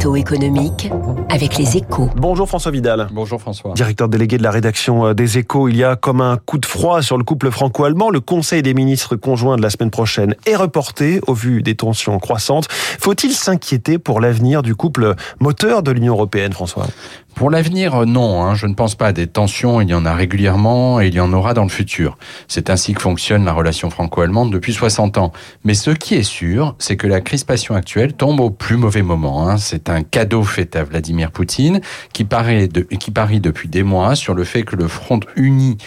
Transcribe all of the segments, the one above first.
Économique avec les échos. Bonjour François Vidal. Bonjour François. Directeur délégué de la rédaction euh, des échos, il y a comme un coup de froid sur le couple franco-allemand. Le Conseil des ministres conjoints de la semaine prochaine est reporté au vu des tensions croissantes. Faut-il s'inquiéter pour l'avenir du couple moteur de l'Union européenne, François? Pour l'avenir, non. Hein. Je ne pense pas à des tensions. Il y en a régulièrement et il y en aura dans le futur. C'est ainsi que fonctionne la relation franco-allemande depuis 60 ans. Mais ce qui est sûr, c'est que la crispation actuelle tombe au plus mauvais moment. Hein. C'est un cadeau fait à Vladimir Poutine qui, qui parie depuis des mois sur le fait que le front uni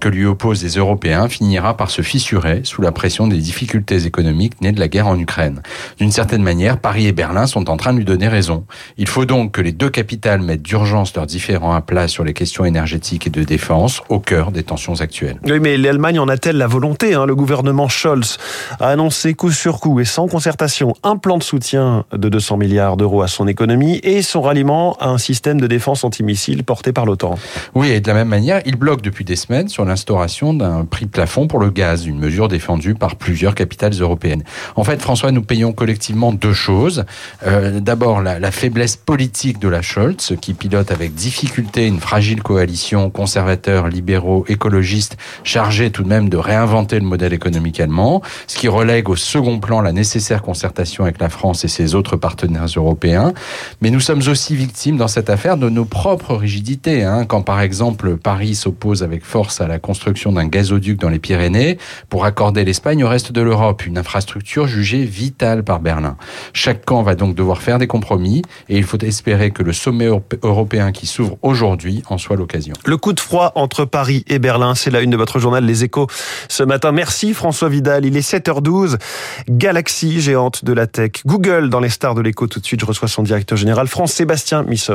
que lui opposent les Européens finira par se fissurer sous la pression des difficultés économiques nées de la guerre en Ukraine. D'une certaine manière, Paris et Berlin sont en train de lui donner raison. Il faut donc que les deux capitales mettent d'urgence leurs différends à plat sur les questions énergétiques et de défense au cœur des tensions actuelles. Oui, mais l'Allemagne en a-t-elle la volonté hein Le gouvernement Scholz a annoncé coup sur coup et sans concertation un plan de soutien de 200 milliards d'euros à son économie et son ralliement à un système de défense antimissile porté par l'OTAN. Oui, et de la même manière, il bloque depuis des semaines sur l'instauration d'un prix plafond pour le gaz, une mesure défendue par plusieurs capitales européennes. En fait, François, nous payons collectivement deux choses. Euh, D'abord, la, la, faiblesse politique de la Scholz, qui pilote avec difficulté une fragile coalition conservateurs, libéraux, écologistes, chargée tout de même de réinventer le modèle économique allemand, ce qui relègue au second plan la nécessaire concertation avec la France et ses autres partenaires européens. Mais nous sommes aussi victimes dans cette affaire de nos propres rigidités. Hein, quand par exemple Paris s'oppose avec force à la construction d'un gazoduc dans les Pyrénées pour accorder l'Espagne au reste de l'Europe, une infrastructure jugée vitale par Berlin. Chaque camp va donc devoir faire des compromis et il faut espérer que le sommet européen qui s'ouvre aujourd'hui en soit l'occasion. Le coup de froid entre Paris et Berlin, c'est la une de votre journal Les Échos ce matin. Merci François Vidal, il est 7h12. Galaxy géante de la tech. Google dans les stars de l'écho tout de suite. Je reçois son directeur général France Sébastien Misseur.